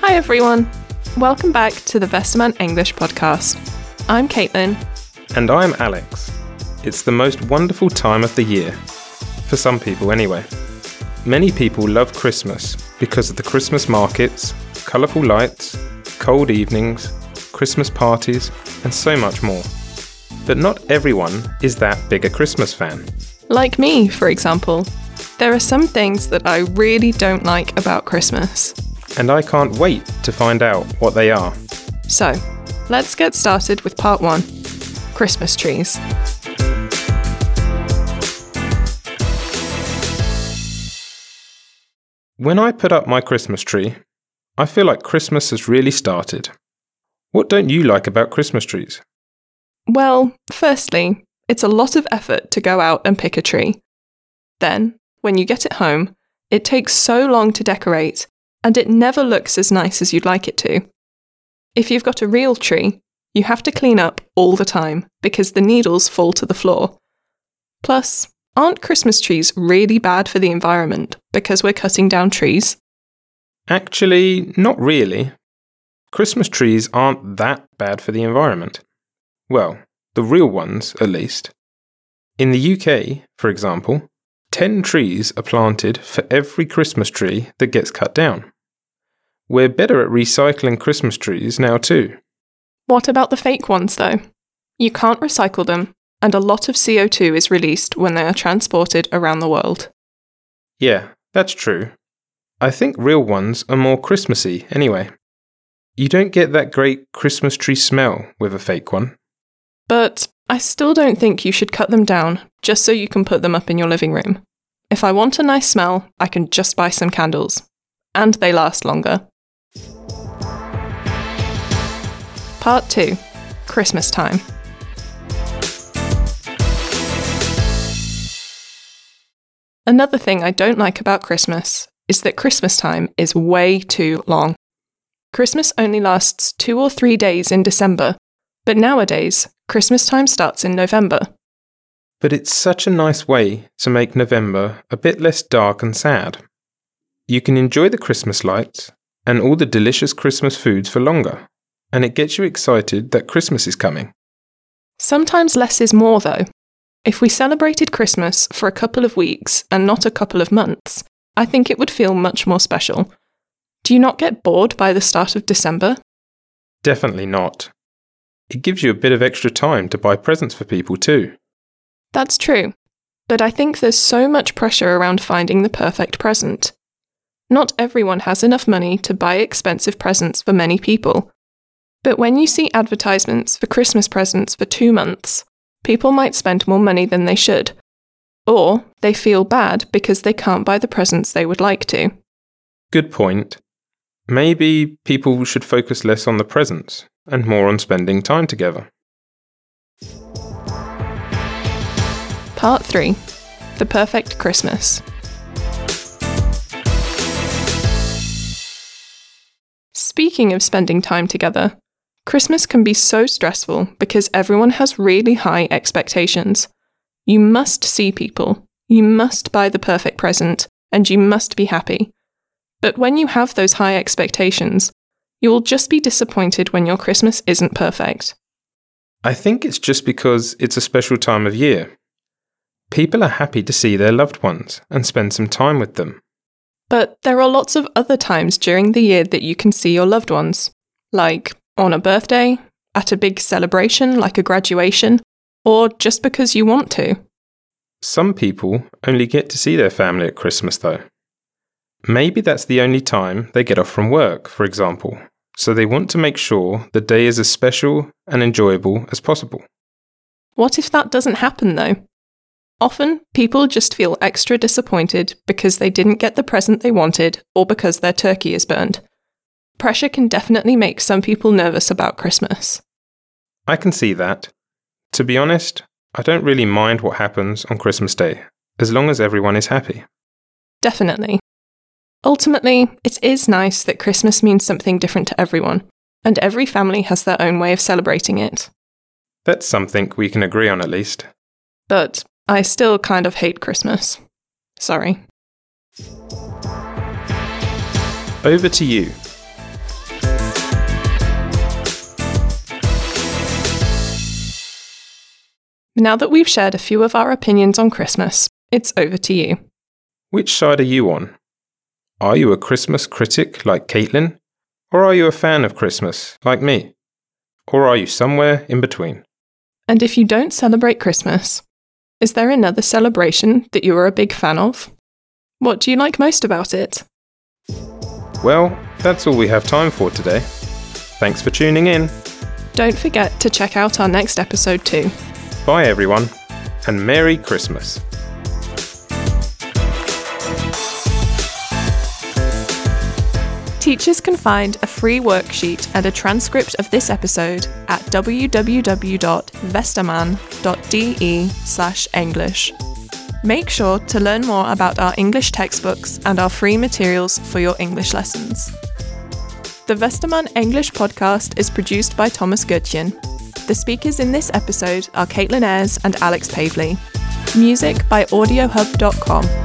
Hi, everyone. Welcome back to the Westermann English podcast. I'm Caitlin. And I'm Alex. It's the most wonderful time of the year. For some people, anyway. Many people love Christmas because of the Christmas markets, colourful lights, cold evenings, Christmas parties, and so much more. But not everyone is that big a Christmas fan. Like me, for example. There are some things that I really don't like about Christmas. And I can't wait to find out what they are. So, let's get started with part one Christmas trees. When I put up my Christmas tree, I feel like Christmas has really started. What don't you like about Christmas trees? Well, firstly, it's a lot of effort to go out and pick a tree. Then, when you get it home, it takes so long to decorate, and it never looks as nice as you'd like it to. If you've got a real tree, you have to clean up all the time because the needles fall to the floor. Plus, aren't Christmas trees really bad for the environment because we're cutting down trees? Actually, not really. Christmas trees aren't that bad for the environment. Well, the real ones, at least. In the UK, for example, 10 trees are planted for every Christmas tree that gets cut down. We're better at recycling Christmas trees now, too. What about the fake ones, though? You can't recycle them, and a lot of CO2 is released when they are transported around the world. Yeah, that's true. I think real ones are more Christmassy anyway. You don't get that great Christmas tree smell with a fake one. But I still don't think you should cut them down just so you can put them up in your living room. If I want a nice smell, I can just buy some candles. And they last longer. Part 2 Christmas Time. Another thing I don't like about Christmas is that Christmas time is way too long. Christmas only lasts two or three days in December, but nowadays, Christmas time starts in November. But it's such a nice way to make November a bit less dark and sad. You can enjoy the Christmas lights and all the delicious Christmas foods for longer, and it gets you excited that Christmas is coming. Sometimes less is more, though. If we celebrated Christmas for a couple of weeks and not a couple of months, I think it would feel much more special. Do you not get bored by the start of December? Definitely not. It gives you a bit of extra time to buy presents for people too. That's true, but I think there's so much pressure around finding the perfect present. Not everyone has enough money to buy expensive presents for many people. But when you see advertisements for Christmas presents for two months, people might spend more money than they should. Or they feel bad because they can't buy the presents they would like to. Good point. Maybe people should focus less on the presents and more on spending time together. Part 3 The Perfect Christmas. Speaking of spending time together, Christmas can be so stressful because everyone has really high expectations. You must see people, you must buy the perfect present, and you must be happy. But when you have those high expectations, you will just be disappointed when your Christmas isn't perfect. I think it's just because it's a special time of year. People are happy to see their loved ones and spend some time with them. But there are lots of other times during the year that you can see your loved ones, like on a birthday, at a big celebration like a graduation, or just because you want to. Some people only get to see their family at Christmas, though. Maybe that's the only time they get off from work, for example, so they want to make sure the day is as special and enjoyable as possible. What if that doesn't happen, though? Often, people just feel extra disappointed because they didn't get the present they wanted or because their turkey is burned. Pressure can definitely make some people nervous about Christmas. I can see that. To be honest, I don't really mind what happens on Christmas Day, as long as everyone is happy. Definitely. Ultimately, it is nice that Christmas means something different to everyone, and every family has their own way of celebrating it. That's something we can agree on at least. But I still kind of hate Christmas. Sorry. Over to you. Now that we've shared a few of our opinions on Christmas, it's over to you. Which side are you on? Are you a Christmas critic like Caitlin? Or are you a fan of Christmas like me? Or are you somewhere in between? And if you don't celebrate Christmas, is there another celebration that you are a big fan of? What do you like most about it? Well, that's all we have time for today. Thanks for tuning in. Don't forget to check out our next episode too. Bye, everyone, and Merry Christmas. Teachers can find a free worksheet and a transcript of this episode at www.westermann.de/english. Make sure to learn more about our English textbooks and our free materials for your English lessons. The Westermann English podcast is produced by Thomas Goodchen. The speakers in this episode are Caitlin Ayres and Alex Pavley. Music by AudioHub.com.